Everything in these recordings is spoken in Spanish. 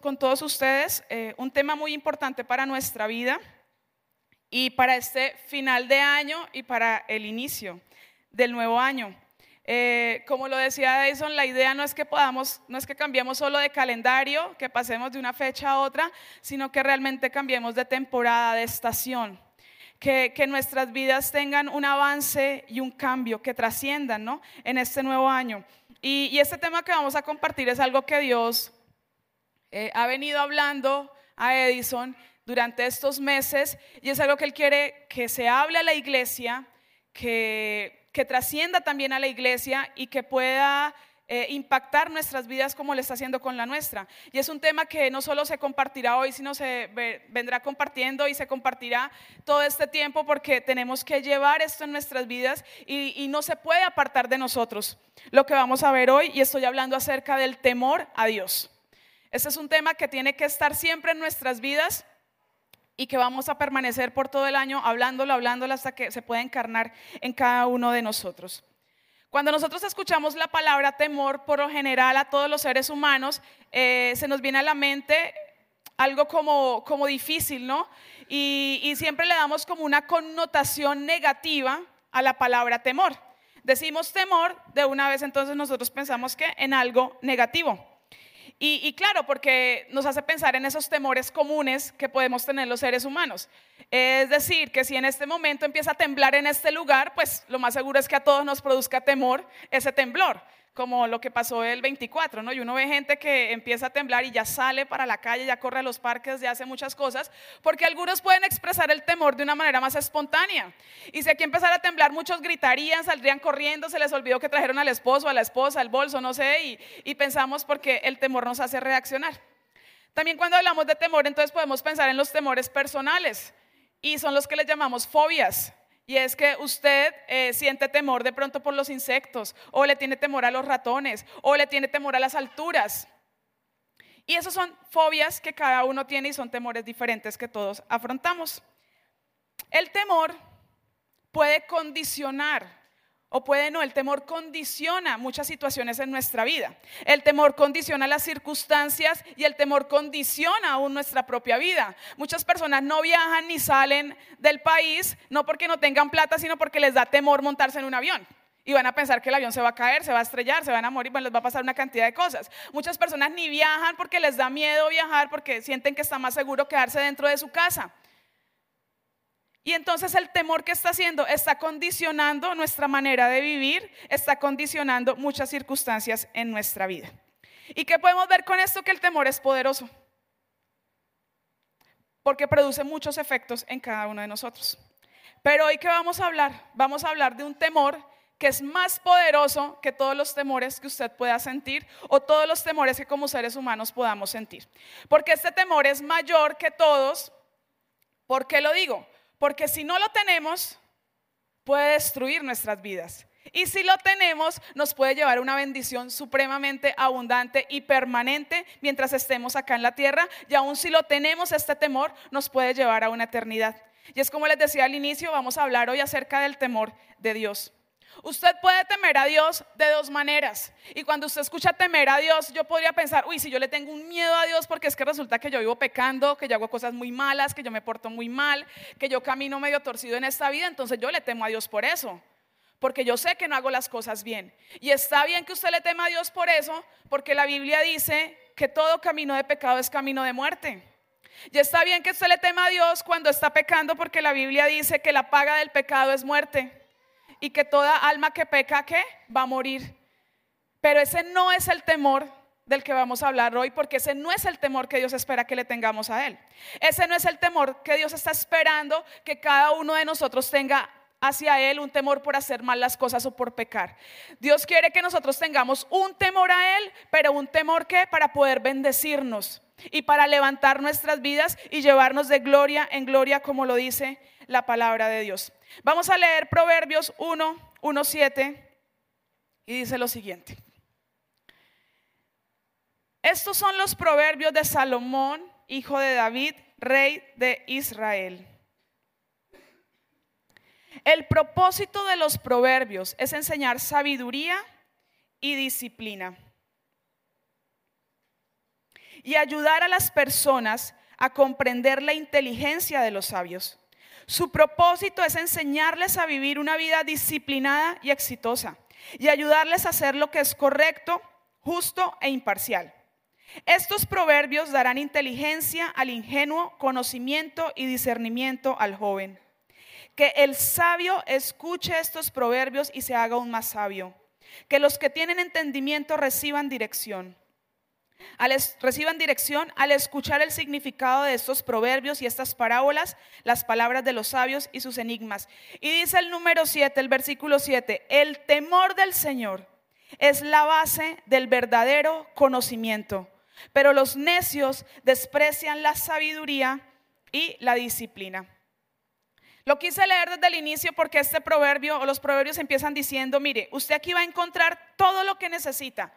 con todos ustedes eh, un tema muy importante para nuestra vida y para este final de año y para el inicio del nuevo año. Eh, como lo decía Edison, la idea no es que podamos, no es que cambiemos solo de calendario, que pasemos de una fecha a otra, sino que realmente cambiemos de temporada, de estación. Que, nuestras vidas tengan un avance y un cambio, que trasciendan ¿no? en este nuevo año. Y, este tema que vamos a compartir es algo que Dios eh, ha venido hablando a Edison durante estos meses y es algo que Él quiere que se hable a la iglesia, que que trascienda también a la iglesia y que pueda eh, impactar nuestras vidas como le está haciendo con la nuestra. Y es un tema que no solo se compartirá hoy, sino se vendrá compartiendo y se compartirá todo este tiempo porque tenemos que llevar esto en nuestras vidas y, y no se puede apartar de nosotros. Lo que vamos a ver hoy, y estoy hablando acerca del temor a Dios. Este es un tema que tiene que estar siempre en nuestras vidas y que vamos a permanecer por todo el año hablándolo, hablándolo hasta que se pueda encarnar en cada uno de nosotros. Cuando nosotros escuchamos la palabra temor, por lo general a todos los seres humanos, eh, se nos viene a la mente algo como, como difícil, ¿no? Y, y siempre le damos como una connotación negativa a la palabra temor. Decimos temor, de una vez entonces nosotros pensamos que en algo negativo. Y, claro, porque nos hace pensar en esos temores comunes que podemos tener los seres humanos. Es decir, que si en este momento empieza a temblar en este lugar, pues lo más seguro es que a todos nos produzca temor ese temblor como lo que pasó el 24, ¿no? Y uno ve gente que empieza a temblar y ya sale para la calle, ya corre a los parques, ya hace muchas cosas, porque algunos pueden expresar el temor de una manera más espontánea. Y si aquí empezara a temblar, muchos gritarían, saldrían corriendo, se les olvidó que trajeron al esposo, a la esposa, al bolso, no sé, y, y pensamos porque el temor nos hace reaccionar. También cuando hablamos de temor, entonces podemos pensar en los temores personales, y son los que les llamamos fobias. Y es que usted eh, siente temor de pronto por los insectos, o le tiene temor a los ratones, o le tiene temor a las alturas. Y esas son fobias que cada uno tiene y son temores diferentes que todos afrontamos. El temor puede condicionar o puede no, el temor condiciona muchas situaciones en nuestra vida. El temor condiciona las circunstancias y el temor condiciona aún nuestra propia vida. Muchas personas no viajan ni salen del país, no porque no tengan plata, sino porque les da temor montarse en un avión. Y van a pensar que el avión se va a caer, se va a estrellar, se van a morir, bueno, les va a pasar una cantidad de cosas. Muchas personas ni viajan porque les da miedo viajar, porque sienten que está más seguro quedarse dentro de su casa. Y entonces el temor que está haciendo está condicionando nuestra manera de vivir, está condicionando muchas circunstancias en nuestra vida. ¿Y qué podemos ver con esto? Que el temor es poderoso. Porque produce muchos efectos en cada uno de nosotros. Pero hoy que vamos a hablar, vamos a hablar de un temor que es más poderoso que todos los temores que usted pueda sentir o todos los temores que como seres humanos podamos sentir. Porque este temor es mayor que todos. ¿Por qué lo digo? Porque si no lo tenemos, puede destruir nuestras vidas. Y si lo tenemos, nos puede llevar una bendición supremamente abundante y permanente mientras estemos acá en la tierra. Y aún si lo tenemos, este temor nos puede llevar a una eternidad. Y es como les decía al inicio, vamos a hablar hoy acerca del temor de Dios. Usted puede temer a Dios de dos maneras. Y cuando usted escucha temer a Dios, yo podría pensar, uy, si yo le tengo un miedo a Dios porque es que resulta que yo vivo pecando, que yo hago cosas muy malas, que yo me porto muy mal, que yo camino medio torcido en esta vida, entonces yo le temo a Dios por eso. Porque yo sé que no hago las cosas bien. Y está bien que usted le tema a Dios por eso, porque la Biblia dice que todo camino de pecado es camino de muerte. Y está bien que usted le tema a Dios cuando está pecando, porque la Biblia dice que la paga del pecado es muerte y que toda alma que peca, ¿qué? Va a morir. Pero ese no es el temor del que vamos a hablar hoy, porque ese no es el temor que Dios espera que le tengamos a Él. Ese no es el temor que Dios está esperando que cada uno de nosotros tenga hacia Él, un temor por hacer mal las cosas o por pecar. Dios quiere que nosotros tengamos un temor a Él, pero un temor que para poder bendecirnos y para levantar nuestras vidas y llevarnos de gloria en gloria, como lo dice la palabra de Dios. Vamos a leer Proverbios 1, 1, 7 y dice lo siguiente. Estos son los proverbios de Salomón, hijo de David, rey de Israel. El propósito de los proverbios es enseñar sabiduría y disciplina y ayudar a las personas a comprender la inteligencia de los sabios. Su propósito es enseñarles a vivir una vida disciplinada y exitosa y ayudarles a hacer lo que es correcto, justo e imparcial. Estos proverbios darán inteligencia al ingenuo, conocimiento y discernimiento al joven. Que el sabio escuche estos proverbios y se haga aún más sabio. Que los que tienen entendimiento reciban dirección reciban dirección al escuchar el significado de estos proverbios y estas parábolas, las palabras de los sabios y sus enigmas. Y dice el número 7, el versículo 7, el temor del Señor es la base del verdadero conocimiento, pero los necios desprecian la sabiduría y la disciplina. Lo quise leer desde el inicio porque este proverbio o los proverbios empiezan diciendo, mire, usted aquí va a encontrar todo lo que necesita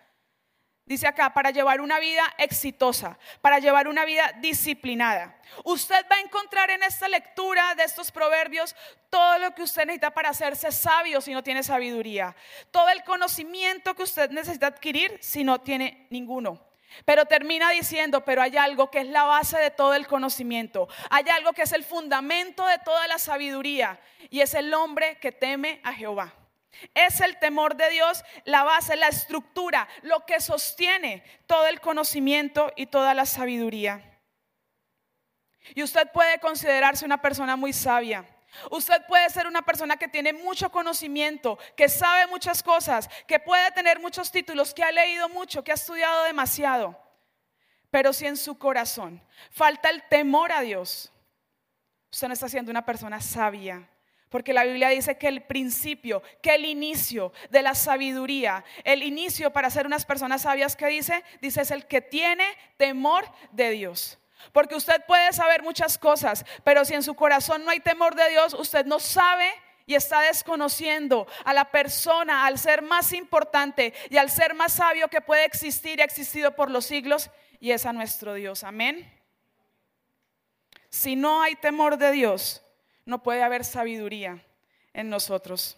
Dice acá, para llevar una vida exitosa, para llevar una vida disciplinada. Usted va a encontrar en esta lectura de estos proverbios todo lo que usted necesita para hacerse sabio si no tiene sabiduría. Todo el conocimiento que usted necesita adquirir si no tiene ninguno. Pero termina diciendo, pero hay algo que es la base de todo el conocimiento. Hay algo que es el fundamento de toda la sabiduría. Y es el hombre que teme a Jehová. Es el temor de Dios la base, la estructura, lo que sostiene todo el conocimiento y toda la sabiduría. Y usted puede considerarse una persona muy sabia. Usted puede ser una persona que tiene mucho conocimiento, que sabe muchas cosas, que puede tener muchos títulos, que ha leído mucho, que ha estudiado demasiado. Pero si en su corazón falta el temor a Dios, usted no está siendo una persona sabia. Porque la Biblia dice que el principio, que el inicio de la sabiduría, el inicio para ser unas personas sabias, que dice? Dice es el que tiene temor de Dios. Porque usted puede saber muchas cosas, pero si en su corazón no hay temor de Dios, usted no sabe y está desconociendo a la persona, al ser más importante y al ser más sabio que puede existir y ha existido por los siglos, y es a nuestro Dios. Amén. Si no hay temor de Dios, no puede haber sabiduría en nosotros.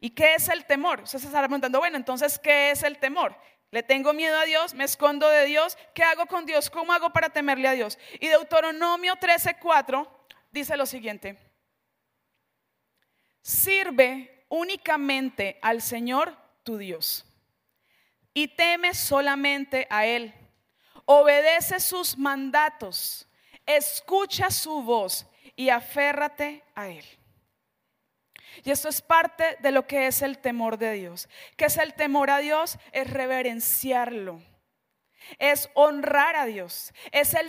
¿Y qué es el temor? Usted se está preguntando, bueno, entonces, ¿qué es el temor? Le tengo miedo a Dios, me escondo de Dios, ¿qué hago con Dios? ¿Cómo hago para temerle a Dios? Y Deuteronomio 13:4 dice lo siguiente: Sirve únicamente al Señor tu Dios y teme solamente a Él. Obedece sus mandatos, escucha su voz y aférrate a Él. Y esto es parte de lo que es el temor de Dios. ¿Qué es el temor a Dios? Es reverenciarlo. Es honrar a Dios. Es el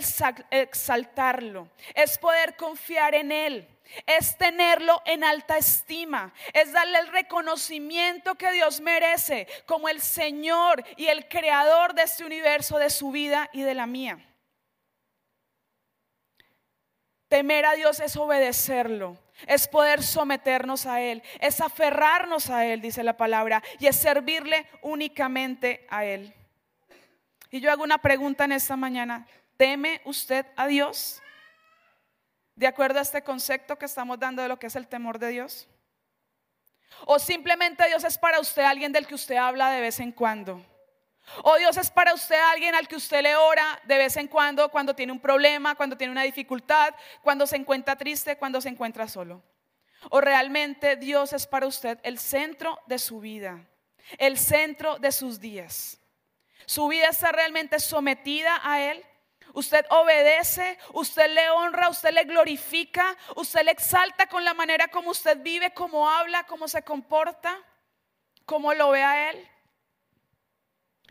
exaltarlo. Es poder confiar en Él. Es tenerlo en alta estima. Es darle el reconocimiento que Dios merece como el Señor y el creador de este universo, de su vida y de la mía. Temer a Dios es obedecerlo, es poder someternos a Él, es aferrarnos a Él, dice la palabra, y es servirle únicamente a Él. Y yo hago una pregunta en esta mañana, ¿teme usted a Dios? De acuerdo a este concepto que estamos dando de lo que es el temor de Dios. O simplemente Dios es para usted alguien del que usted habla de vez en cuando. O Dios es para usted alguien al que usted le ora de vez en cuando, cuando tiene un problema, cuando tiene una dificultad, cuando se encuentra triste, cuando se encuentra solo. O realmente Dios es para usted el centro de su vida, el centro de sus días. Su vida está realmente sometida a Él. Usted obedece, usted le honra, usted le glorifica, usted le exalta con la manera como usted vive, cómo habla, cómo se comporta, cómo lo ve a Él.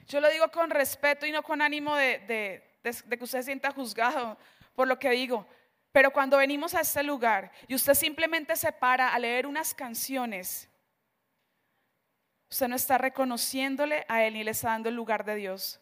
Yo lo digo con respeto y no con ánimo de, que usted se sienta juzgado por lo que digo. Pero cuando venimos a este lugar y usted simplemente se para a leer unas canciones, usted no está reconociéndole a Él ni le está dando el lugar de Dios.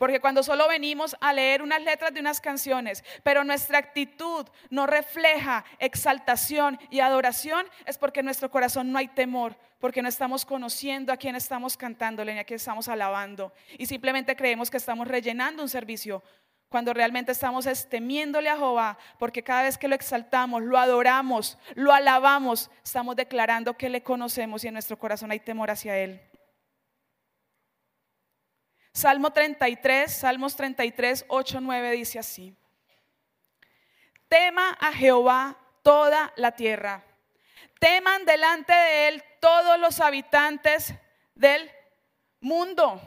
Porque cuando solo venimos a leer unas letras de unas canciones, pero nuestra actitud no refleja exaltación y adoración, es porque en nuestro corazón no hay temor, porque no estamos conociendo a quién estamos cantándole ni a quién estamos alabando. Y simplemente creemos que estamos rellenando un servicio, cuando realmente estamos temiéndole a Jehová, porque cada vez que lo exaltamos, lo adoramos, lo alabamos, estamos declarando que le conocemos y en nuestro corazón hay temor hacia Él. Salmo 33, Salmos 33, 8, 9 dice así. Tema a Jehová toda la tierra. Teman delante de él todos los habitantes del mundo.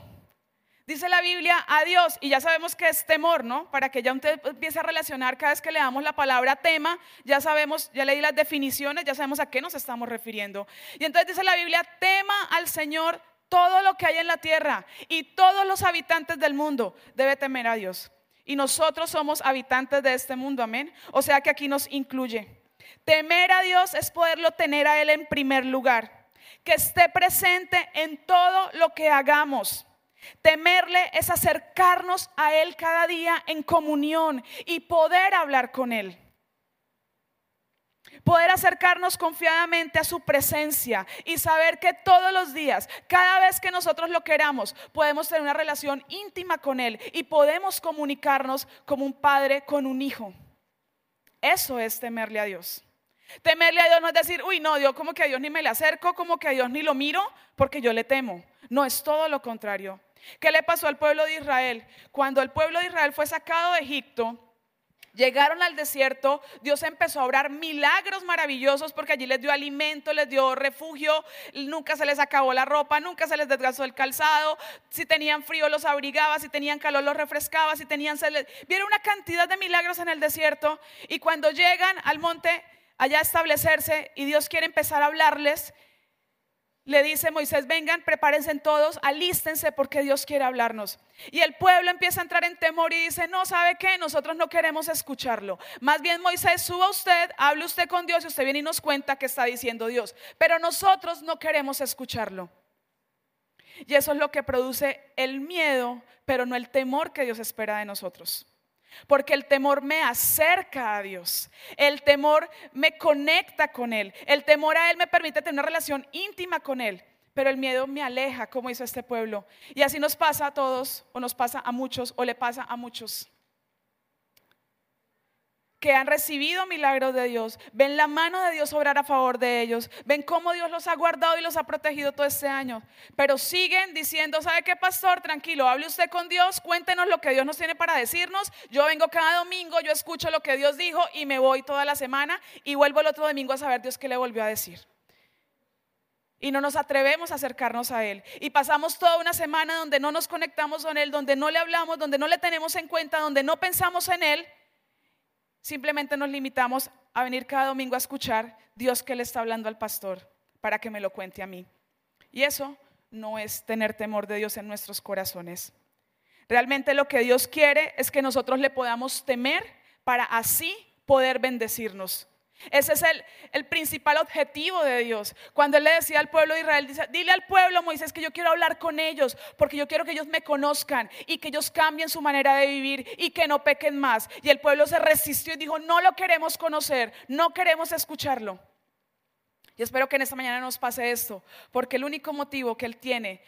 Dice la Biblia a Dios, y ya sabemos que es temor, ¿no? Para que ya usted empiece a relacionar cada vez que le damos la palabra tema, ya sabemos, ya leí las definiciones, ya sabemos a qué nos estamos refiriendo. Y entonces dice la Biblia, tema al Señor todo lo que hay en la tierra y todos los habitantes del mundo debe temer a Dios. Y nosotros somos habitantes de este mundo, amén. O sea que aquí nos incluye. Temer a Dios es poderlo tener a Él en primer lugar, que esté presente en todo lo que hagamos. Temerle es acercarnos a Él cada día en comunión y poder hablar con Él. Poder acercarnos confiadamente a su presencia y saber que todos los días, cada vez que nosotros lo queramos, podemos tener una relación íntima con Él y podemos comunicarnos como un padre con un hijo. Eso es temerle a Dios. Temerle a Dios no es decir, uy, no, Dios como que a Dios ni me le acerco, como que a Dios ni lo miro, porque yo le temo. No, es todo lo contrario. ¿Qué le pasó al pueblo de Israel? Cuando el pueblo de Israel fue sacado de Egipto, Llegaron al desierto, Dios empezó a obrar milagros maravillosos porque allí les dio alimento, les dio refugio, nunca se les acabó la ropa, nunca se les desgastó el calzado, si tenían frío los abrigaba, si tenían calor los refrescaba, si tenían vieron una cantidad de milagros en el desierto y cuando llegan al monte allá a establecerse y Dios quiere empezar a hablarles, le dice Moisés, vengan, prepárense todos, alístense porque Dios quiere hablarnos. Y el pueblo empieza a entrar en temor y dice, no, ¿sabe qué? Nosotros no queremos escucharlo. Más bien Moisés, suba usted, hable usted con Dios y usted viene y nos cuenta qué está diciendo Dios. Pero nosotros no queremos escucharlo. Y eso es lo que produce el miedo, pero no el temor que Dios espera de nosotros. Porque el temor me acerca a Dios. El temor me conecta con Él. El temor a Él me permite tener una relación íntima con Él. Pero el miedo me aleja, como hizo este pueblo. Y así nos pasa a todos, o nos pasa a muchos, o le pasa a muchos que han recibido milagros de Dios, ven la mano de Dios obrar a favor de ellos, ven cómo Dios los ha guardado y los ha protegido todo este año, pero siguen diciendo, ¿sabe qué, pastor? Tranquilo, hable usted con Dios, cuéntenos lo que Dios nos tiene para decirnos. Yo vengo cada domingo, yo escucho lo que Dios dijo y me voy toda la semana y vuelvo el otro domingo a saber Dios qué le volvió a decir. Y no nos atrevemos a acercarnos a Él. Y pasamos toda una semana donde no nos conectamos con Él, donde no le hablamos, donde no le tenemos en cuenta, donde no pensamos en Él Simplemente nos limitamos a venir cada domingo a escuchar Dios que le está hablando al pastor para que me lo cuente a mí. Y eso no es tener temor de Dios en nuestros corazones. Realmente lo que Dios quiere es que nosotros le podamos temer para así poder bendecirnos. Ese es el, principal objetivo de Dios. Cuando Él le decía al pueblo de Israel, dice, dile al pueblo, Moisés, que yo quiero hablar con ellos, porque yo quiero que ellos me conozcan y que ellos cambien su manera de vivir y que no pequen más. Y el pueblo se resistió y dijo, no lo queremos conocer, no queremos escucharlo. Y espero que en esta mañana nos pase esto, porque el único motivo que Él tiene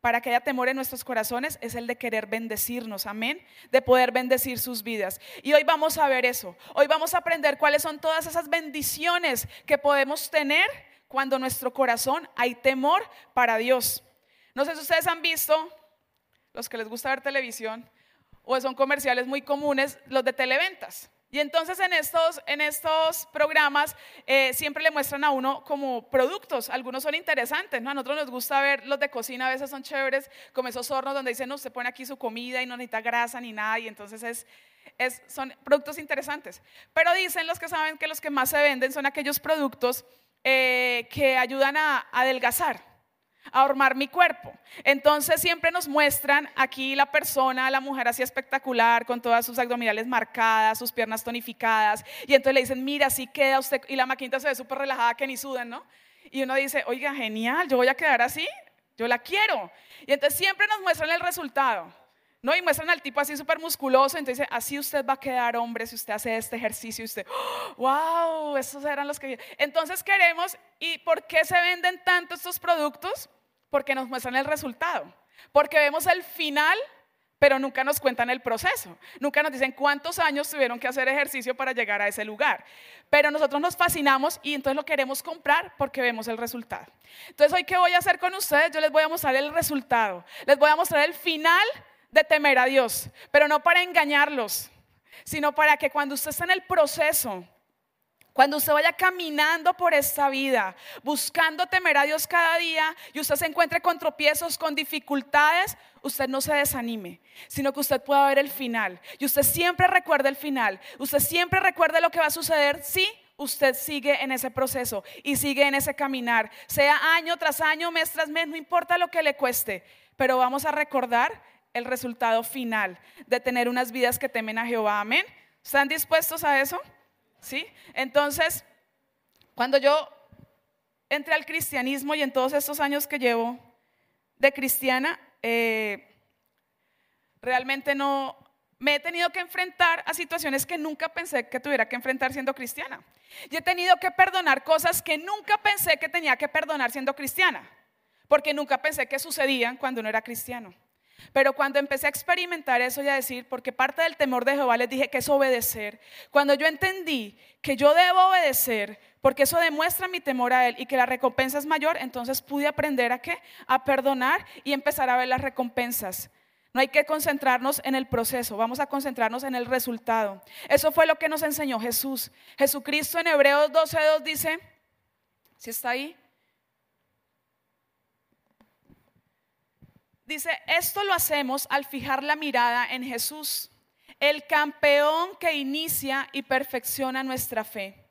para que haya temor en nuestros corazones es el de querer bendecirnos, amén, de poder bendecir sus vidas. Y hoy vamos a ver eso, hoy vamos a aprender cuáles son todas esas bendiciones que podemos tener cuando en nuestro corazón hay temor para Dios. No sé si ustedes han visto, los que les gusta ver televisión, o son comerciales muy comunes, los de televentas. Y entonces en estos, en estos programas eh, siempre le muestran a uno como productos, algunos son interesantes, ¿no? A nosotros nos gusta ver los de cocina, a veces son chéveres, como esos hornos donde dicen, no, se pone aquí su comida y no necesita grasa ni nada, y entonces es, es, son productos interesantes. Pero dicen los que saben que los que más se venden son aquellos productos eh, que ayudan a adelgazar a armar mi cuerpo. Entonces siempre nos muestran aquí la persona, la mujer así espectacular, con todas sus abdominales marcadas, sus piernas tonificadas, y entonces le dicen, mira, así queda usted, y la maquinita se ve súper relajada que ni sudan, ¿no? Y uno dice, oiga, genial, yo voy a quedar así, yo la quiero. Y entonces siempre nos muestran el resultado. ¿no? Y muestran al tipo así súper musculoso, entonces así usted va a quedar hombre si usted hace este ejercicio y usted, wow, esos eran los que... Entonces queremos, ¿y por qué se venden tanto estos productos? Porque nos muestran el resultado, porque vemos el final, pero nunca nos cuentan el proceso, nunca nos dicen cuántos años tuvieron que hacer ejercicio para llegar a ese lugar. Pero nosotros nos fascinamos y entonces lo queremos comprar porque vemos el resultado. Entonces hoy, ¿qué voy a hacer con ustedes? Yo les voy a mostrar el resultado, les voy a mostrar el final de temer a Dios, pero no para engañarlos, sino para que cuando usted está en el proceso, cuando usted vaya caminando por esta vida, buscando temer a Dios cada día y usted se encuentre con tropiezos, con dificultades, usted no se desanime, sino que usted pueda ver el final. Y usted siempre recuerde el final. Usted siempre recuerde lo que va a suceder si usted sigue en ese proceso y sigue en ese caminar. Sea año tras año, mes tras mes, no importa lo que le cueste, pero vamos a recordar el resultado final de tener unas vidas que temen a Jehová. Amén. ¿Están dispuestos a eso? ¿Sí? Entonces, cuando yo entré al cristianismo y en todos estos años que llevo de cristiana, eh, realmente no me he tenido que enfrentar a situaciones que nunca pensé que tuviera que enfrentar siendo cristiana. Y he tenido que perdonar cosas que nunca pensé que tenía que perdonar siendo cristiana, porque nunca pensé que sucedían cuando no era cristiano. Pero cuando empecé a experimentar eso y a decir, porque parte del temor de Jehová les dije que es obedecer, cuando yo entendí que yo debo obedecer, porque eso demuestra mi temor a Él y que la recompensa es mayor, entonces pude aprender a qué? A perdonar y empezar a ver las recompensas. No hay que concentrarnos en el proceso, vamos a concentrarnos en el resultado. Eso fue lo que nos enseñó Jesús. Jesucristo en Hebreos 12.2 dice, si está ahí, Dice, esto lo hacemos al fijar la mirada en Jesús, el campeón que inicia y perfecciona nuestra fe.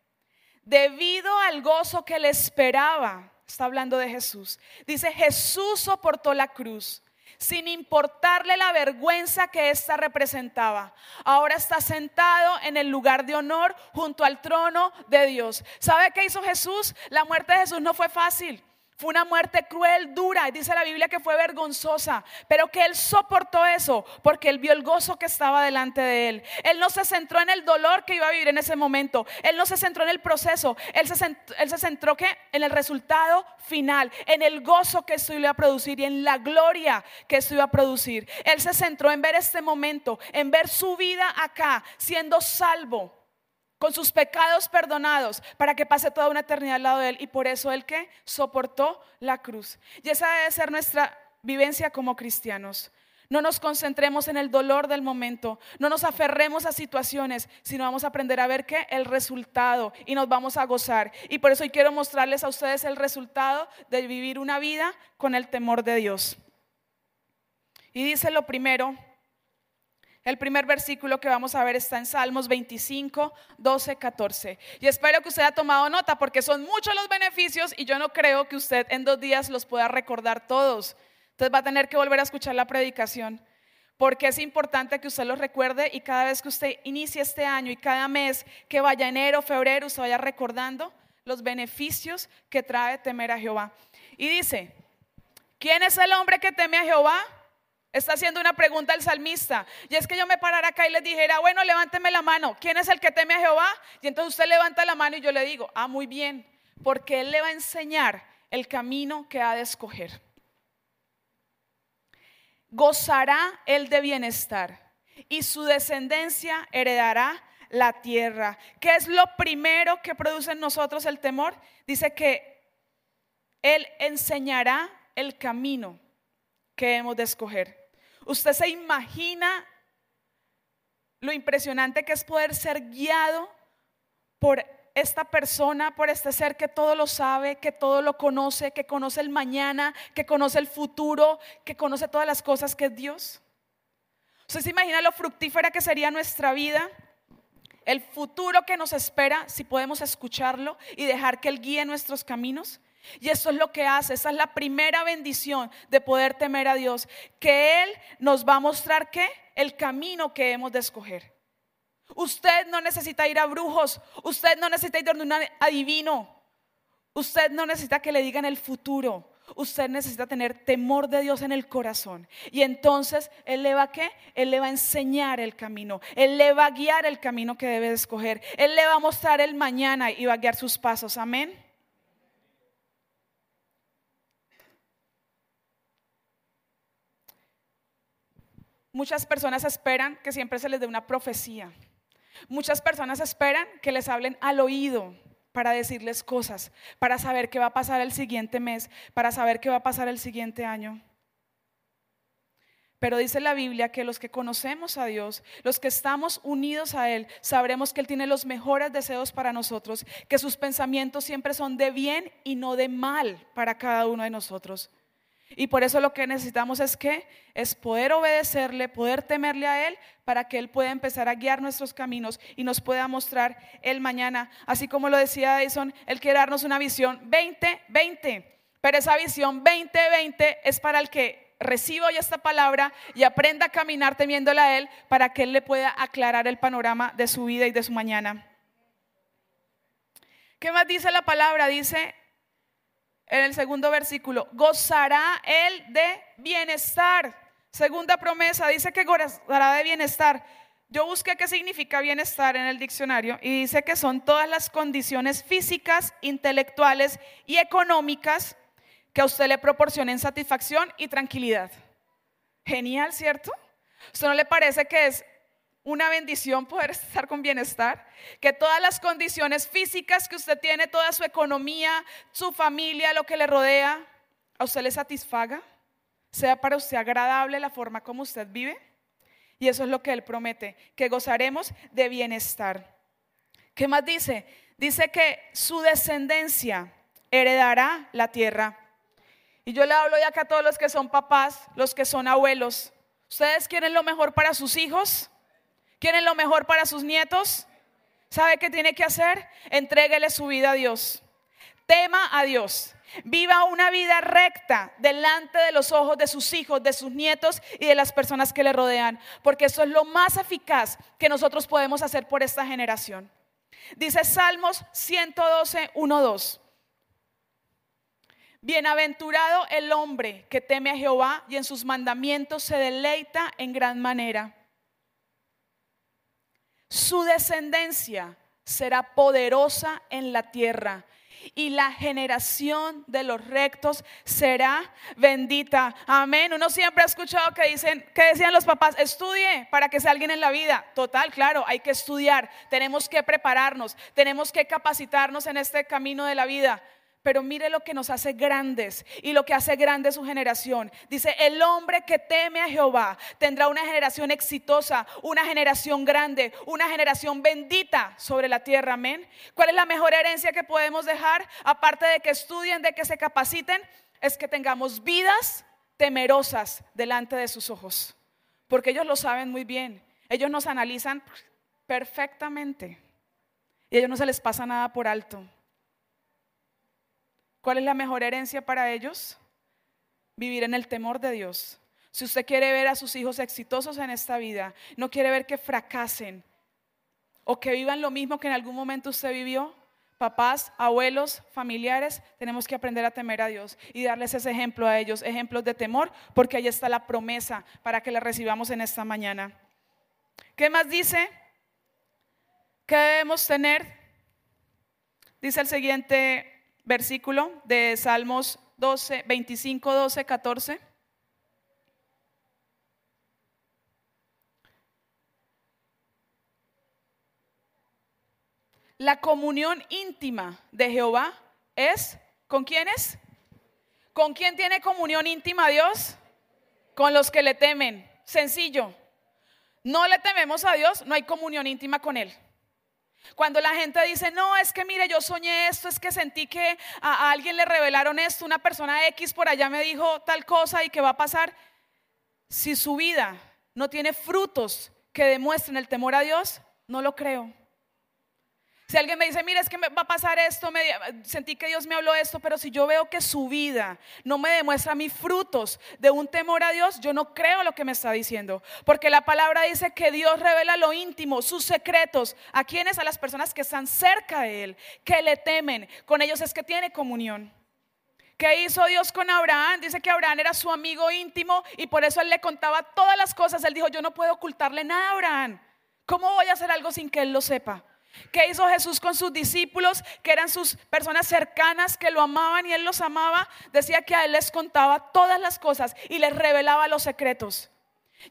Debido al gozo que le esperaba, está hablando de Jesús, dice, Jesús soportó la cruz sin importarle la vergüenza que ésta representaba. Ahora está sentado en el lugar de honor junto al trono de Dios. ¿Sabe qué hizo Jesús? La muerte de Jesús no fue fácil. Fue una muerte cruel, dura, dice la Biblia que fue vergonzosa, pero que él soportó eso porque él vio el gozo que estaba delante de él. Él no se centró en el dolor que iba a vivir en ese momento, él no se centró en el proceso, él se centró en el resultado final, en el gozo que esto iba a producir y en la gloria que esto iba a producir. Él se centró en ver este momento, en ver su vida acá, siendo salvo con sus pecados perdonados, para que pase toda una eternidad al lado de Él. Y por eso Él que soportó la cruz. Y esa debe ser nuestra vivencia como cristianos. No nos concentremos en el dolor del momento, no nos aferremos a situaciones, sino vamos a aprender a ver qué el resultado y nos vamos a gozar. Y por eso hoy quiero mostrarles a ustedes el resultado de vivir una vida con el temor de Dios. Y dice lo primero, el primer versículo que vamos a ver está en Salmos 25, 12, 14. Y espero que usted haya tomado nota porque son muchos los beneficios y yo no creo que usted en dos días los pueda recordar todos. Entonces va a tener que volver a escuchar la predicación porque es importante que usted los recuerde y cada vez que usted inicie este año y cada mes que vaya enero, febrero, usted vaya recordando los beneficios que trae temer a Jehová. Y dice, ¿quién es el hombre que teme a Jehová? Está haciendo una pregunta el salmista. Y es que yo me parara acá y le dijera, bueno, levánteme la mano. ¿Quién es el que teme a Jehová? Y entonces usted levanta la mano y yo le digo, ah, muy bien, porque Él le va a enseñar el camino que ha de escoger. Gozará Él de bienestar y su descendencia heredará la tierra. ¿Qué es lo primero que produce en nosotros el temor? Dice que Él enseñará el camino que hemos de escoger. Usted se imagina lo impresionante que es poder ser guiado por esta persona, por este ser que todo lo sabe, que todo lo conoce, que conoce el mañana, que conoce el futuro, que conoce todas las cosas que es Dios. ¿Usted se imagina lo fructífera que sería nuestra vida? El futuro que nos espera si podemos escucharlo y dejar que Él guíe nuestros caminos. Y eso es lo que hace, esa es la primera bendición de poder temer a Dios, que Él nos va a mostrar que el camino que hemos de escoger. Usted no necesita ir a brujos, usted no necesita ir donde un adivino, usted no necesita que le digan el futuro. Usted necesita tener temor de Dios en el corazón. Y entonces Él le va a qué? Él le va a enseñar el camino. Él le va a guiar el camino que debe de escoger. Él le va a mostrar el mañana y va a guiar sus pasos. Amén. Muchas personas esperan que siempre se les dé una profecía. Muchas personas esperan que les hablen al oído para decirles cosas, para saber qué va a pasar el siguiente mes, para saber qué va a pasar el siguiente año. Pero dice la Biblia que los que conocemos a Dios, los que estamos unidos a Él, sabremos que Él tiene los mejores deseos para nosotros, que sus pensamientos siempre son de bien y no de mal para cada uno de nosotros. Y por eso lo que necesitamos es que es poder obedecerle, poder temerle a Él para que Él pueda empezar a guiar nuestros caminos y nos pueda mostrar el mañana. Así como lo decía Edison, Él quiere darnos una visión 2020, pero esa visión 2020 es para el que reciba hoy esta palabra y aprenda a caminar temiéndola a Él para que Él le pueda aclarar el panorama de su vida y de su mañana. ¿Qué más dice la palabra? Dice en el segundo versículo, gozará Él de bienestar. Segunda promesa, dice que gozará de bienestar. Yo busqué qué significa bienestar en el diccionario y dice que son todas las condiciones físicas, intelectuales y económicas que a usted le proporcionen satisfacción y tranquilidad. Genial, ¿cierto? ¿Usted no le parece que es una bendición poder estar con bienestar? Que todas las condiciones físicas que usted tiene, toda su economía, su familia, lo que le rodea, a usted le satisfaga, sea para usted agradable la forma como usted vive. Y eso es lo que Él promete, que gozaremos de bienestar. ¿Qué más dice? Dice que su descendencia heredará la tierra y yo le hablo ya que a todos los que son papás, los que son abuelos. ¿Ustedes quieren lo mejor para sus hijos? ¿Quieren lo mejor para sus nietos? ¿Sabe qué tiene que hacer? Entréguele su vida a Dios. Tema a Dios. Viva una vida recta delante de los ojos de sus hijos, de sus nietos y de las personas que le rodean. Porque eso es lo más eficaz que nosotros podemos hacer por esta generación. Dice Salmos 112, 1, 2. Bienaventurado el hombre que teme a Jehová y en sus mandamientos se deleita en gran manera. Su descendencia será poderosa en la tierra y la generación de los rectos será bendita. Amén. Uno siempre ha escuchado que dicen, que decían los papás, estudie para que sea alguien en la vida. Total, claro, hay que estudiar, tenemos que prepararnos, tenemos que capacitarnos en este camino de la vida. Pero mire lo que nos hace grandes y lo que hace grande su generación. Dice, el hombre que teme a Jehová tendrá una generación exitosa, una generación grande, una generación bendita sobre la tierra. Amén. ¿Cuál es la mejor herencia que podemos dejar? Aparte de que estudien, de que se capaciten, es que tengamos vidas temerosas delante de sus ojos. Porque ellos lo saben muy bien. Ellos nos analizan perfectamente. Y a ellos no se les pasa nada por alto. ¿Cuál es la mejor herencia para ellos? Vivir en el temor de Dios. Si usted quiere ver a sus hijos exitosos en esta vida, no quiere ver que fracasen o que vivan lo mismo que en algún momento usted vivió, papás, abuelos, familiares, tenemos que aprender a temer a Dios y darles ese ejemplo a ellos, ejemplos de temor, porque ahí está la promesa para que la recibamos en esta mañana. ¿Qué más dice? ¿Qué debemos tener? Dice el siguiente versículo de Salmos 12, 25, 12, 14. La comunión íntima de Jehová es ¿con quiénes? ¿Con quién tiene comunión íntima Dios? Con los que le temen. Sencillo. No le tememos a Dios, no hay comunión íntima con Él. Cuando la gente dice, no, es que mire, yo soñé esto, es que sentí que a, alguien le revelaron esto, una persona X por allá me dijo tal cosa y que va a pasar. Si su vida no tiene frutos que demuestren el temor a Dios, no lo creo. Si alguien me dice, mira, es que me va a pasar esto, me, sentí que Dios me habló esto, pero si yo veo que su vida no me demuestra mis frutos de un temor a Dios, yo no creo lo que me está diciendo. Porque la palabra dice que Dios revela lo íntimo, sus secretos. ¿A quienes? A las personas que están cerca de Él, que le temen. Con ellos es que tiene comunión. ¿Qué hizo Dios con Abraham? Dice que Abraham era su amigo íntimo y por eso él le contaba todas las cosas. Él dijo, yo no puedo ocultarle nada a Abraham. ¿Cómo voy a hacer algo sin que él lo sepa? ¿Qué hizo Jesús con sus discípulos, que eran sus personas cercanas, que lo amaban y él los amaba? Decía que a él les contaba todas las cosas y les revelaba los secretos.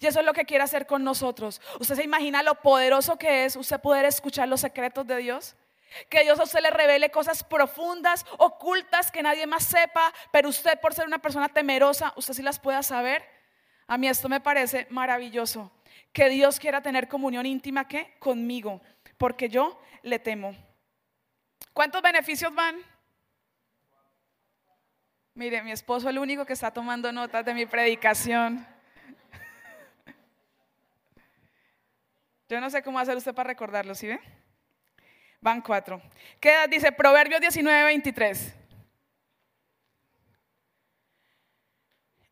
Y eso es lo que quiere hacer con nosotros. ¿Usted se imagina lo poderoso que es usted poder escuchar los secretos de Dios? Que Dios a usted le revele cosas profundas, ocultas, que nadie más sepa, pero usted por ser una persona temerosa, usted sí las pueda saber. A mí esto me parece maravilloso. Que Dios quiera tener comunión íntima ¿qué? conmigo, porque yo le temo. ¿Cuántos beneficios van? Mire, mi esposo es el único que está tomando notas de mi predicación. Yo no sé cómo hacer usted para recordarlo, ¿sí ve? Van cuatro. ¿Qué dice? Proverbios 19, 23.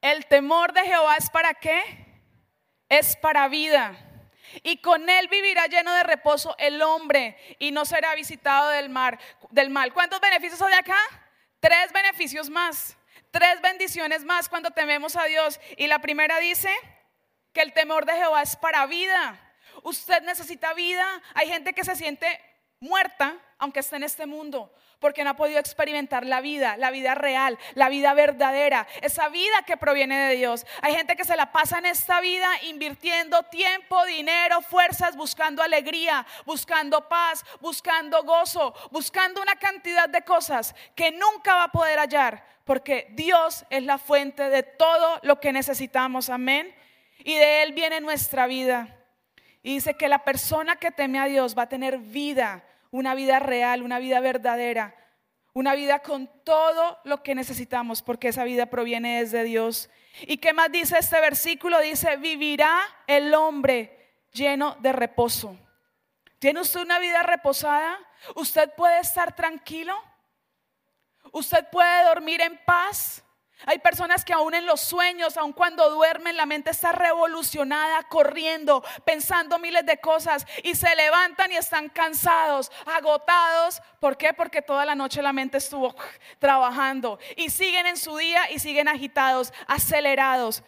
El temor de Jehová es para qué? Es para vida. Y con él vivirá lleno de reposo el hombre y no será visitado del, mar, del mal. ¿Cuántos beneficios hay acá? Tres beneficios más. Tres bendiciones más cuando tememos a Dios. Y la primera dice que el temor de Jehová es para vida. Usted necesita vida. Hay gente que se siente muerta aunque esté en este mundo, porque no ha podido experimentar la vida, la vida real, la vida verdadera, esa vida que proviene de Dios. Hay gente que se la pasa en esta vida invirtiendo tiempo, dinero, fuerzas, buscando alegría, buscando paz, buscando gozo, buscando una cantidad de cosas que nunca va a poder hallar, porque Dios es la fuente de todo lo que necesitamos, amén. Y de Él viene nuestra vida. Y dice que la persona que teme a Dios va a tener vida, una vida real, una vida verdadera, una vida con todo lo que necesitamos, porque esa vida proviene desde Dios. ¿Y qué más dice este versículo? Dice, vivirá el hombre lleno de reposo. ¿Tiene usted una vida reposada? ¿Usted puede estar tranquilo? ¿Usted puede dormir en paz? Hay personas que aún en los sueños, aun cuando duermen, la mente está revolucionada, corriendo, pensando miles de cosas y se levantan y están cansados, agotados. ¿Por qué? Porque toda la noche la mente estuvo trabajando y siguen en su día y siguen agitados, acelerados,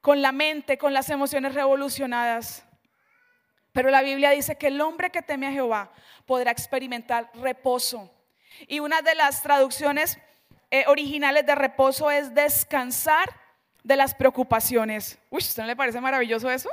con la mente, con las emociones revolucionadas. Pero la Biblia dice que el hombre que teme a Jehová podrá experimentar reposo. Y una de las traducciones eh, originales de reposo es descansar de las preocupaciones. Uy, ¿usted no le parece maravilloso eso?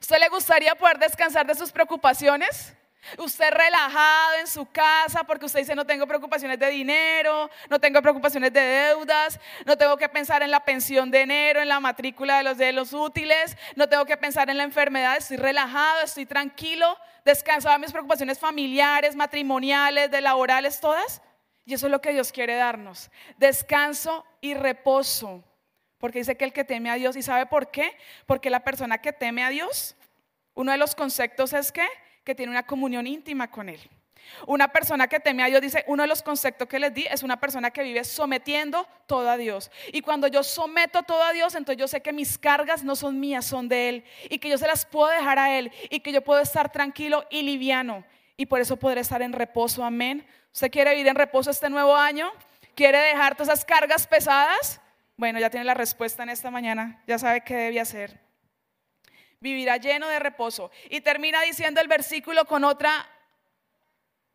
¿Usted le gustaría poder descansar de sus preocupaciones? Usted relajado en su casa porque usted dice no tengo preocupaciones de dinero, no tengo preocupaciones de deudas, no tengo que pensar en la pensión de enero, en la matrícula de los de los útiles, no tengo que pensar en la enfermedad, estoy relajado, estoy tranquilo, descansado de mis preocupaciones familiares, matrimoniales, de laborales, todas. Y eso es lo que Dios quiere darnos. Descanso y reposo. Porque dice que el que teme a Dios, ¿y sabe por qué? Porque la persona que teme a Dios, uno de los conceptos es que, que tiene una comunión íntima con Él. Una persona que teme a Dios, dice, uno de los conceptos que les di es una persona que vive sometiendo todo a Dios. Y cuando yo someto todo a Dios, entonces yo sé que mis cargas no son mías, son de Él. Y que yo se las puedo dejar a Él. Y que yo puedo estar tranquilo y liviano. Y por eso podré estar en reposo. Amén. ¿Usted quiere vivir en reposo este nuevo año? ¿Quiere dejar todas esas cargas pesadas? Bueno, ya tiene la respuesta en esta mañana, ya sabe qué debe hacer. Vivirá lleno de reposo. Y termina diciendo el versículo con otra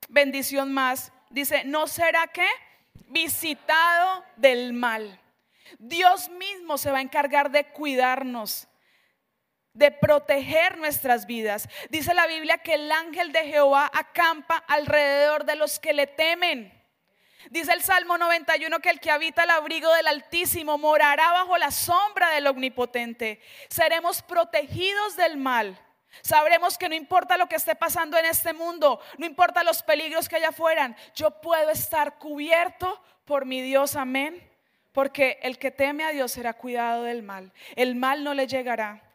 bendición más. Dice, no será que visitado del mal. Dios mismo se va a encargar de cuidarnos, de proteger nuestras vidas. Dice la Biblia que el ángel de Jehová acampa alrededor de los que le temen. Dice el Salmo 91 que el que habita el abrigo del Altísimo morará bajo la sombra del Omnipotente. Seremos protegidos del mal. Sabremos que no importa lo que esté pasando en este mundo, no importa los peligros que haya fueran, yo puedo estar cubierto por mi Dios, amén. Porque el que teme a Dios será cuidado del mal. El mal no le llegará.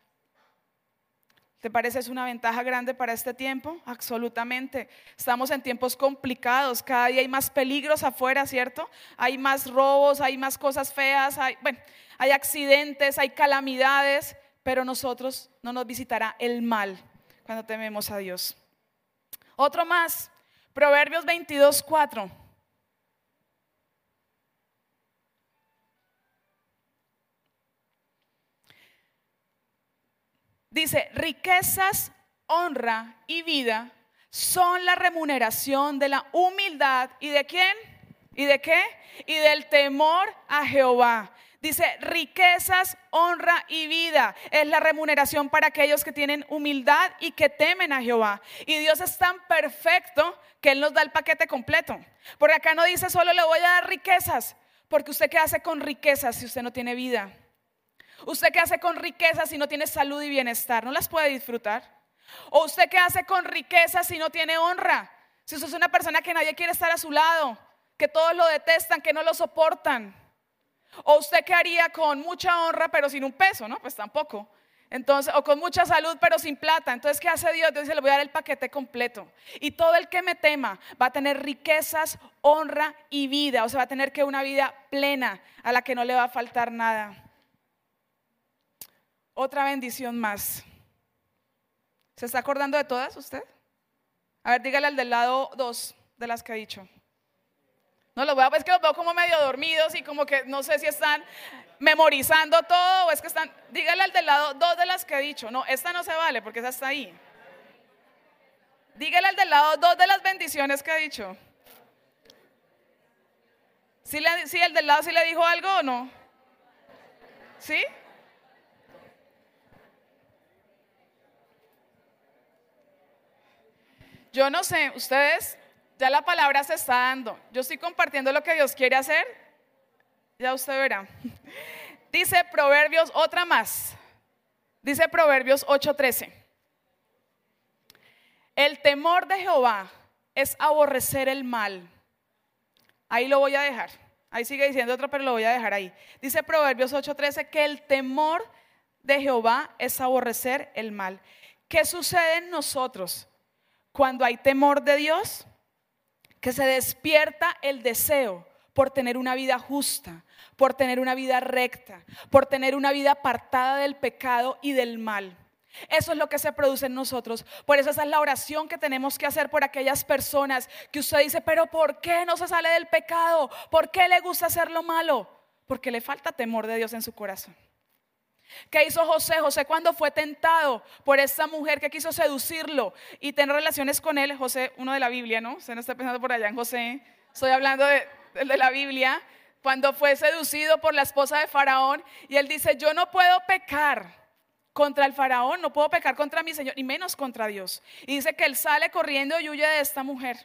¿Te parece es una ventaja grande para este tiempo? Absolutamente. Estamos en tiempos complicados, cada día hay más peligros afuera, ¿cierto? Hay más robos, hay más cosas feas, hay, bueno, hay accidentes, hay calamidades, pero nosotros no nos visitará el mal cuando tememos a Dios. Otro más, Proverbios 22, 4. Dice, riquezas, honra y vida son la remuneración de la humildad y de quién? ¿Y de qué? Y del temor a Jehová. Dice, riquezas, honra y vida es la remuneración para aquellos que tienen humildad y que temen a Jehová. Y Dios es tan perfecto que Él nos da el paquete completo. Porque acá no dice solo le voy a dar riquezas, porque usted qué hace con riquezas si usted no tiene vida. Usted qué hace con riquezas si no tiene salud y bienestar, no las puede disfrutar. O usted qué hace con riquezas si no tiene honra. Si usted es una persona que nadie quiere estar a su lado, que todos lo detestan, que no lo soportan. O usted qué haría con mucha honra pero sin un peso, ¿no? Pues tampoco. Entonces, o con mucha salud pero sin plata. Entonces, ¿qué hace Dios? Dios le voy a dar el paquete completo. Y todo el que me tema va a tener riquezas, honra y vida. O sea, va a tener que una vida plena a la que no le va a faltar nada. Otra bendición más. ¿Se está acordando de todas usted? A ver, dígale al del lado dos de las que he dicho. No lo veo, es que los veo como medio dormidos y como que no sé si están memorizando todo o es que están. Dígale al del lado dos de las que he dicho. No, esta no se vale porque esa está ahí. Dígale al del lado dos de las bendiciones que he dicho. ¿Sí, le, sí el del lado sí le dijo algo o no? ¿Sí? Yo no sé, ustedes, ya la palabra se está dando. Yo estoy compartiendo lo que Dios quiere hacer. Ya usted verá. Dice Proverbios, otra más. Dice Proverbios 8:13. El temor de Jehová es aborrecer el mal. Ahí lo voy a dejar. Ahí sigue diciendo otro, pero lo voy a dejar ahí. Dice Proverbios 8:13 que el temor de Jehová es aborrecer el mal. ¿Qué sucede en nosotros? Cuando hay temor de Dios, que se despierta el deseo por tener una vida justa, por tener una vida recta, por tener una vida apartada del pecado y del mal. Eso es lo que se produce en nosotros. Por eso esa es la oración que tenemos que hacer por aquellas personas que usted dice, pero ¿por qué no se sale del pecado? ¿Por qué le gusta hacer lo malo? Porque le falta temor de Dios en su corazón. ¿Qué hizo José? José cuando fue tentado por esta mujer que quiso seducirlo y tener relaciones con él, José, uno de la Biblia, ¿no? Usted no está pensando por allá en José, estoy hablando de, de la Biblia, cuando fue seducido por la esposa de Faraón y él dice, yo no puedo pecar contra el faraón, no puedo pecar contra mi Señor, y menos contra Dios. Y dice que él sale corriendo y huye de esta mujer.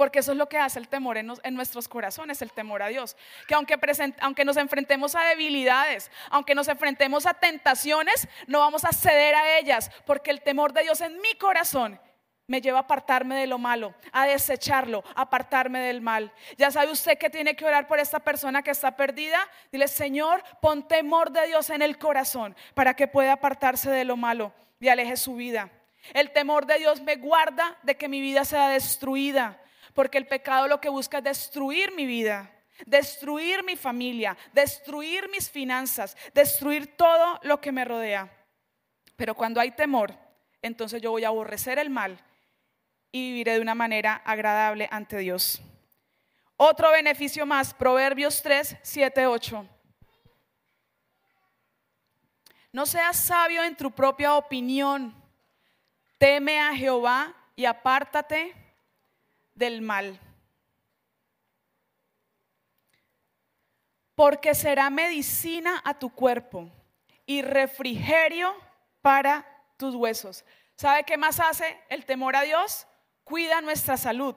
Porque eso es lo que hace el temor en, nuestros corazones, el temor a Dios. Que aunque, aunque nos enfrentemos a debilidades, aunque nos enfrentemos a tentaciones, no vamos a ceder a ellas, porque el temor de Dios en mi corazón me lleva a apartarme de lo malo, a desecharlo, a apartarme del mal. Ya sabe usted que tiene que orar por esta persona que está perdida. Dile, Señor, pon temor de Dios en el corazón para que pueda apartarse de lo malo y aleje su vida. El temor de Dios me guarda de que mi vida sea destruida. Porque el pecado lo que busca es destruir mi vida, destruir mi familia, destruir mis finanzas, destruir todo lo que me rodea. Pero cuando hay temor, entonces yo voy a aborrecer el mal y viviré de una manera agradable ante Dios. Otro beneficio más, Proverbios 3, 7, 8. No seas sabio en tu propia opinión. Teme a Jehová y apártate del mal. Porque será medicina a tu cuerpo y refrigerio para tus huesos. ¿Sabe qué más hace el temor a Dios? Cuida nuestra salud,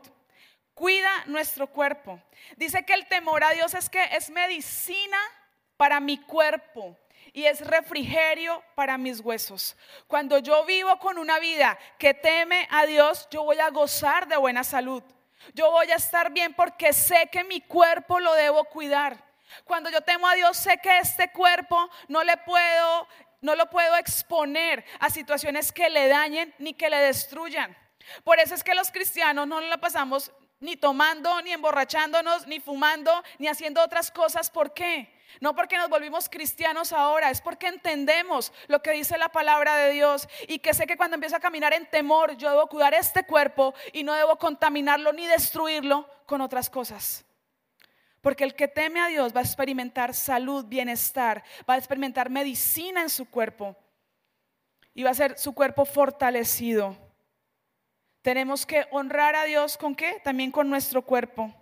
cuida nuestro cuerpo. Dice que el temor a Dios es que es medicina para mi cuerpo y es refrigerio para mis huesos. Cuando yo vivo con una vida que teme a Dios, yo voy a gozar de buena salud. Yo voy a estar bien porque sé que mi cuerpo lo debo cuidar. Cuando yo temo a Dios, sé que este cuerpo no le puedo no lo puedo exponer a situaciones que le dañen ni que le destruyan. Por eso es que los cristianos no la pasamos ni tomando, ni emborrachándonos, ni fumando, ni haciendo otras cosas. ¿Por qué? No porque nos volvimos cristianos ahora, es porque entendemos lo que dice la palabra de Dios y que sé que cuando empiezo a caminar en temor, yo debo cuidar este cuerpo y no debo contaminarlo ni destruirlo con otras cosas. Porque el que teme a Dios va a experimentar salud, bienestar, va a experimentar medicina en su cuerpo y va a ser su cuerpo fortalecido. Tenemos que honrar a Dios con qué? También con nuestro cuerpo.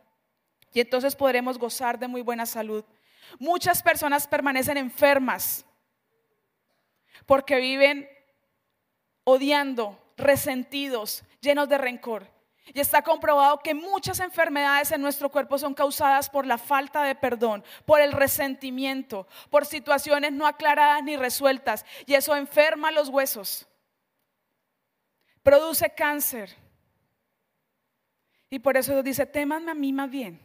Y entonces podremos gozar de muy buena salud. Muchas personas permanecen enfermas porque viven odiando, resentidos, llenos de rencor. Y está comprobado que muchas enfermedades en nuestro cuerpo son causadas por la falta de perdón, por el resentimiento, por situaciones no aclaradas ni resueltas. Y eso enferma los huesos, produce cáncer. Y por eso Dios dice, temanme a mí más bien,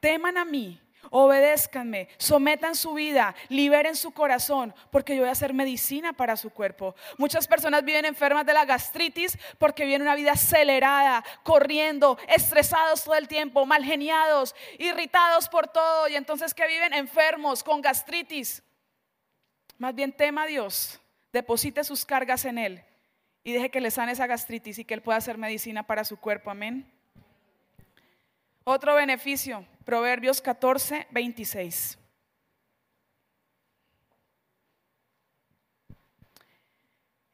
teman a mí Obedézcanme, sometan su vida, liberen su corazón, porque yo voy a hacer medicina para su cuerpo. Muchas personas viven enfermas de la gastritis porque viven una vida acelerada, corriendo, estresados todo el tiempo, mal geniados, irritados por todo, y entonces que viven enfermos con gastritis. Más bien tema a Dios, deposite sus cargas en Él y deje que le sane esa gastritis y que Él pueda hacer medicina para su cuerpo. Amén. Otro beneficio, Proverbios 14, 26.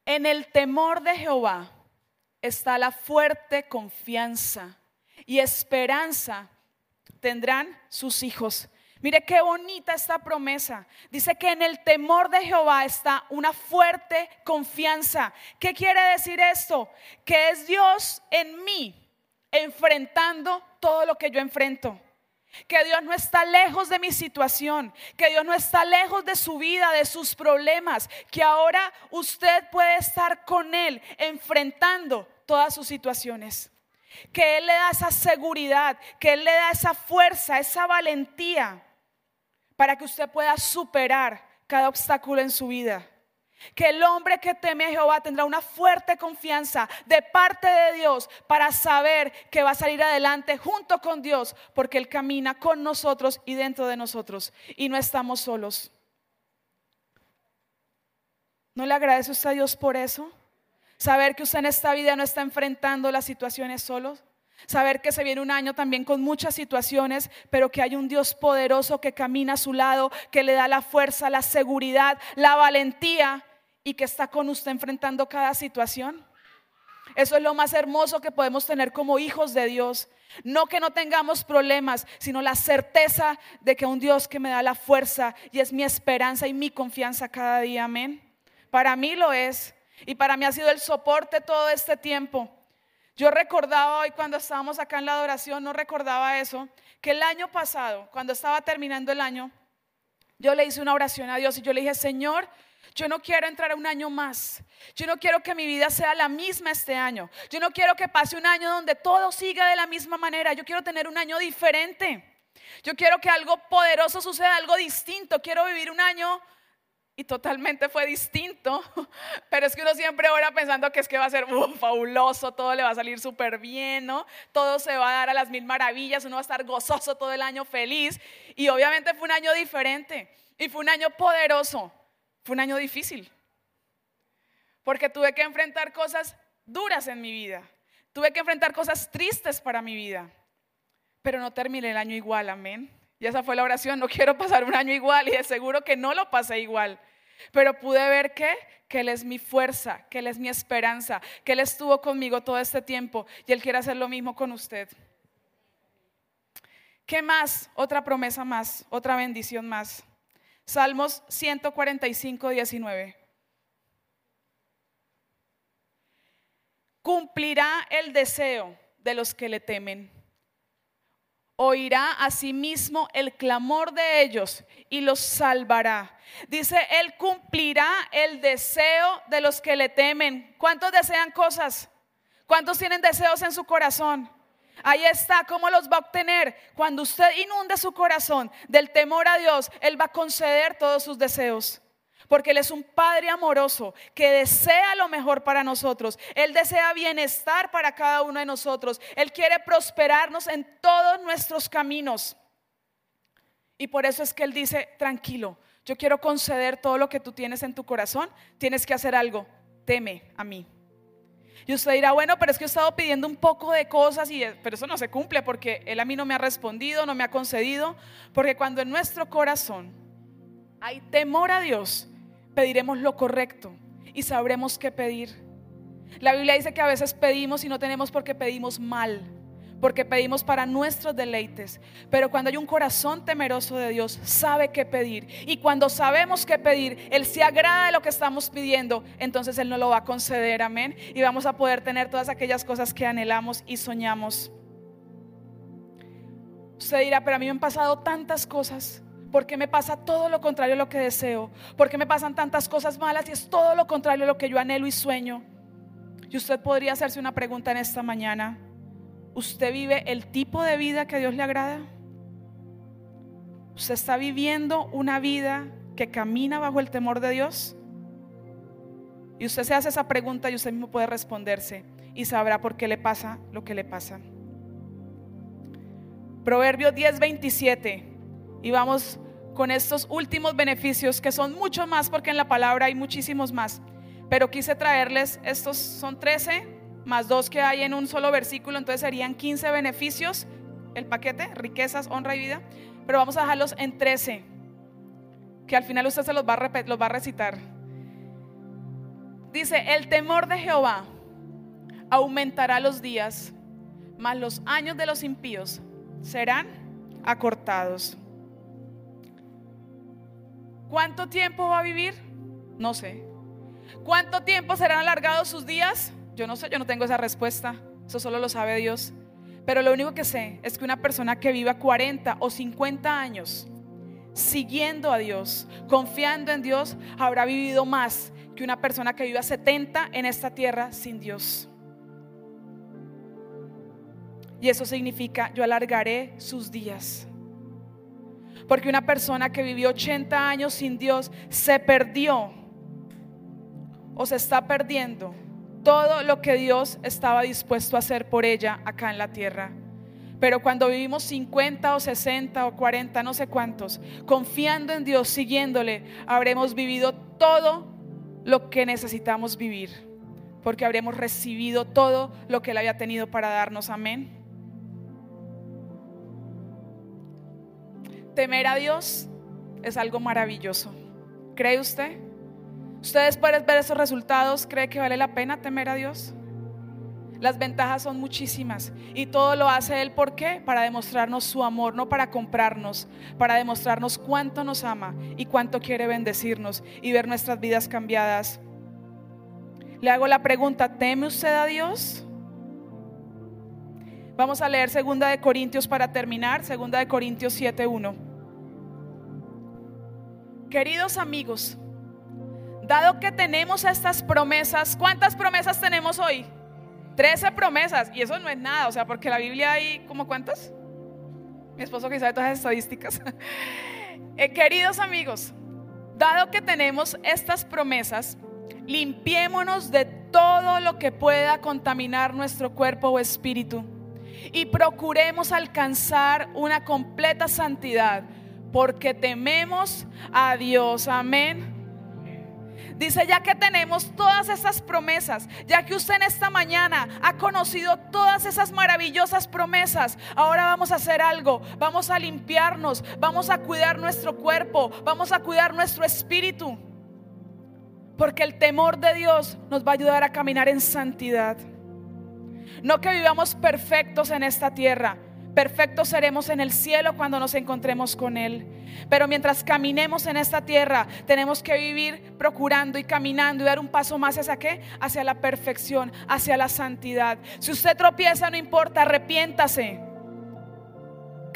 En el temor de Jehová está la fuerte confianza y esperanza tendrán sus hijos. Mire qué bonita esta promesa. Dice que en el temor de Jehová está una fuerte confianza. ¿Qué quiere decir esto? Que es Dios en mí enfrentando todo lo que yo enfrento. Que Dios no está lejos de mi situación, que Dios no está lejos de su vida, de sus problemas, que ahora usted puede estar con Él enfrentando todas sus situaciones. Que Él le da esa seguridad, que Él le da esa fuerza, esa valentía para que usted pueda superar cada obstáculo en su vida. Que el hombre que teme a Jehová tendrá una fuerte confianza de parte de Dios para saber que va a salir adelante junto con Dios, porque Él camina con nosotros y dentro de nosotros y no estamos solos. ¿No le agradece usted a Dios por eso? Saber que usted en esta vida no está enfrentando las situaciones solos. Saber que se viene un año también con muchas situaciones, pero que hay un Dios poderoso que camina a su lado, que le da la fuerza, la seguridad, la valentía y que está con usted enfrentando cada situación. Eso es lo más hermoso que podemos tener como hijos de Dios. No que no tengamos problemas, sino la certeza de que un Dios que me da la fuerza y es mi esperanza y mi confianza cada día. Amén. Para mí lo es. Y para mí ha sido el soporte todo este tiempo. Yo recordaba hoy cuando estábamos acá en la adoración, no recordaba eso, que el año pasado, cuando estaba terminando el año, yo le hice una oración a Dios y yo le dije, Señor, yo no quiero entrar a un año más. Yo no quiero que mi vida sea la misma este año. Yo no quiero que pase un año donde todo siga de la misma manera. Yo quiero tener un año diferente. Yo quiero que algo poderoso suceda, algo distinto. Quiero vivir un año y totalmente fue distinto. Pero es que uno siempre ora pensando que es que va a ser fabuloso, todo le va a salir súper bien, ¿no? Todo se va a dar a las mil maravillas, uno va a estar gozoso todo el año feliz. Y obviamente fue un año diferente y fue un año poderoso. Fue un año difícil, porque tuve que enfrentar cosas duras en mi vida, tuve que enfrentar cosas tristes para mi vida, pero no terminé el año igual, amén. Y esa fue la oración, no quiero pasar un año igual y de seguro que no lo pasé igual. Pero pude ver que, que Él es mi fuerza, que Él es mi esperanza, que Él estuvo conmigo todo este tiempo y Él quiere hacer lo mismo con usted. ¿Qué más? Otra promesa más, otra bendición más. Salmos 145, 19. Cumplirá el deseo de los que le temen. Oirá asimismo el clamor de ellos y los salvará. Dice, Él cumplirá el deseo de los que le temen. ¿Cuántos desean cosas? ¿Cuántos tienen deseos en su corazón? Ahí está, ¿cómo los va a obtener? Cuando usted inunde su corazón del temor a Dios, Él va a conceder todos sus deseos. Porque Él es un Padre amoroso que desea lo mejor para nosotros. Él desea bienestar para cada uno de nosotros. Él quiere prosperarnos en todos nuestros caminos. Y por eso es que Él dice, tranquilo, yo quiero conceder todo lo que tú tienes en tu corazón. Tienes que hacer algo. Teme a mí. Y usted dirá, bueno, pero es que he estado pidiendo un poco de cosas, y, pero eso no se cumple porque Él a mí no me ha respondido, no me ha concedido. Porque cuando en nuestro corazón hay temor a Dios, pediremos lo correcto y sabremos qué pedir. La Biblia dice que a veces pedimos y no tenemos porque pedimos mal, porque pedimos para nuestros deleites. Pero cuando hay un corazón temeroso de Dios, sabe qué pedir. Y cuando sabemos qué pedir, Él se agrada de lo que estamos pidiendo, entonces Él nos lo va a conceder, amén. Y vamos a poder tener todas aquellas cosas que anhelamos y soñamos. Usted dirá, pero a mí me han pasado tantas cosas. ¿Por qué me pasa todo lo contrario a lo que deseo? ¿Por qué me pasan tantas cosas malas y es todo lo contrario a lo que yo anhelo y sueño? Y usted podría hacerse una pregunta en esta mañana. ¿Usted vive el tipo de vida que a Dios le agrada? ¿Usted está viviendo una vida que camina bajo el temor de Dios? Y usted se hace esa pregunta y usted mismo puede responderse y sabrá por qué le pasa lo que le pasa. Proverbios 10:27. Y vamos con estos últimos beneficios que son mucho más porque en la palabra hay muchísimos más. Pero quise traerles, estos son 13 más dos que hay en un solo versículo, entonces serían 15 beneficios, el paquete, riquezas, honra y vida. Pero vamos a dejarlos en 13, que al final usted se los va a, los va a recitar. Dice, el temor de Jehová aumentará los días, mas los años de los impíos serán acortados. ¿Cuánto tiempo va a vivir? No sé. ¿Cuánto tiempo serán alargados sus días? Yo no sé, yo no tengo esa respuesta. Eso solo lo sabe Dios. Pero lo único que sé es que una persona que viva 40 o 50 años siguiendo a Dios, confiando en Dios, habrá vivido más que una persona que viva 70 en esta tierra sin Dios. Y eso significa, yo alargaré sus días. Porque una persona que vivió 80 años sin Dios se perdió o se está perdiendo todo lo que Dios estaba dispuesto a hacer por ella acá en la tierra. Pero cuando vivimos 50 o 60 o 40, no sé cuántos, confiando en Dios, siguiéndole, habremos vivido todo lo que necesitamos vivir. Porque habremos recibido todo lo que Él había tenido para darnos. Amén. Temer a Dios es algo maravilloso. ¿Cree usted? ¿Usted después de ver esos resultados cree que vale la pena temer a Dios? Las ventajas son muchísimas y todo lo hace Él ¿por qué? Para demostrarnos su amor, no para comprarnos, para demostrarnos cuánto nos ama y cuánto quiere bendecirnos y ver nuestras vidas cambiadas. Le hago la pregunta, ¿teme usted a Dios? Vamos a leer segunda de Corintios para terminar, segunda de Corintios 7:1. Queridos amigos, dado que tenemos estas promesas, ¿cuántas promesas tenemos hoy? Trece promesas, y eso no es nada, o sea, porque la Biblia hay como cuántas? Mi esposo que sabe todas las estadísticas. Eh, queridos amigos, dado que tenemos estas promesas, limpiémonos de todo lo que pueda contaminar nuestro cuerpo o espíritu y procuremos alcanzar una completa santidad porque tememos a Dios. Amén. Dice, ya que tenemos todas esas promesas, ya que usted en esta mañana ha conocido todas esas maravillosas promesas, ahora vamos a hacer algo, vamos a limpiarnos, vamos a cuidar nuestro cuerpo, vamos a cuidar nuestro espíritu, porque el temor de Dios nos va a ayudar a caminar en santidad. No que vivamos perfectos en esta tierra, Perfectos seremos en el cielo cuando nos encontremos con Él. Pero mientras caminemos en esta tierra, tenemos que vivir procurando y caminando y dar un paso más hacia qué? Hacia la perfección, hacia la santidad. Si usted tropieza, no importa, arrepiéntase.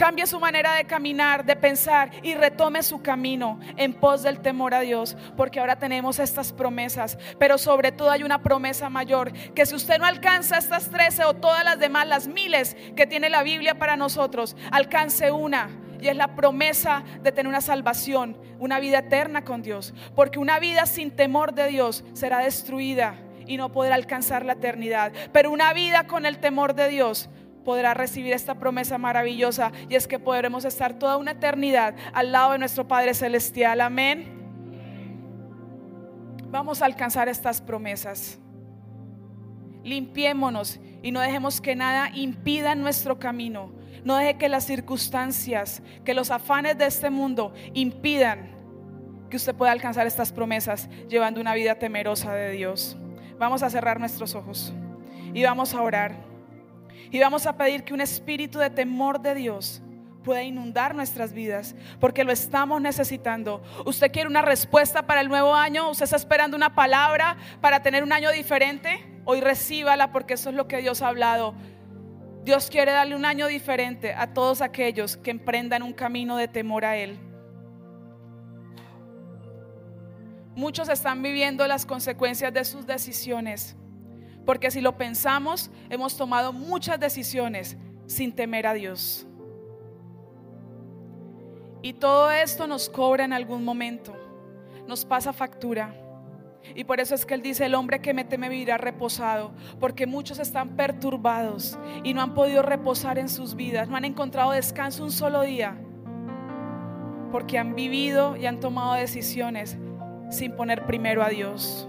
Cambie su manera de caminar, de pensar y retome su camino en pos del temor a Dios, porque ahora tenemos estas promesas, pero sobre todo hay una promesa mayor, que si usted no alcanza estas trece o todas las demás, las miles que tiene la Biblia para nosotros, alcance una. Y es la promesa de tener una salvación, una vida eterna con Dios. Porque una vida sin temor de Dios será destruida y no podrá alcanzar la eternidad. Pero una vida con el temor de Dios podrá recibir esta promesa maravillosa y es que podremos estar toda una eternidad al lado de nuestro Padre Celestial. Amén. Vamos a alcanzar estas promesas. Limpiémonos y no dejemos que nada impida nuestro camino. No deje que las circunstancias, que los afanes de este mundo impidan que usted pueda alcanzar estas promesas llevando una vida temerosa de Dios. Vamos a cerrar nuestros ojos y vamos a orar. Y vamos a pedir que un espíritu de temor de Dios pueda inundar nuestras vidas, porque lo estamos necesitando. Usted quiere una respuesta para el nuevo año, usted está esperando una palabra para tener un año diferente, hoy recíbala porque eso es lo que Dios ha hablado. Dios quiere darle un año diferente a todos aquellos que emprendan un camino de temor a Él. Muchos están viviendo las consecuencias de sus decisiones, porque si lo pensamos, hemos tomado muchas decisiones sin temer a Dios. Y todo esto nos cobra en algún momento, nos pasa factura. Y por eso es que Él dice, el hombre que me teme vivirá reposado, porque muchos están perturbados y no han podido reposar en sus vidas, no han encontrado descanso un solo día, porque han vivido y han tomado decisiones sin poner primero a Dios.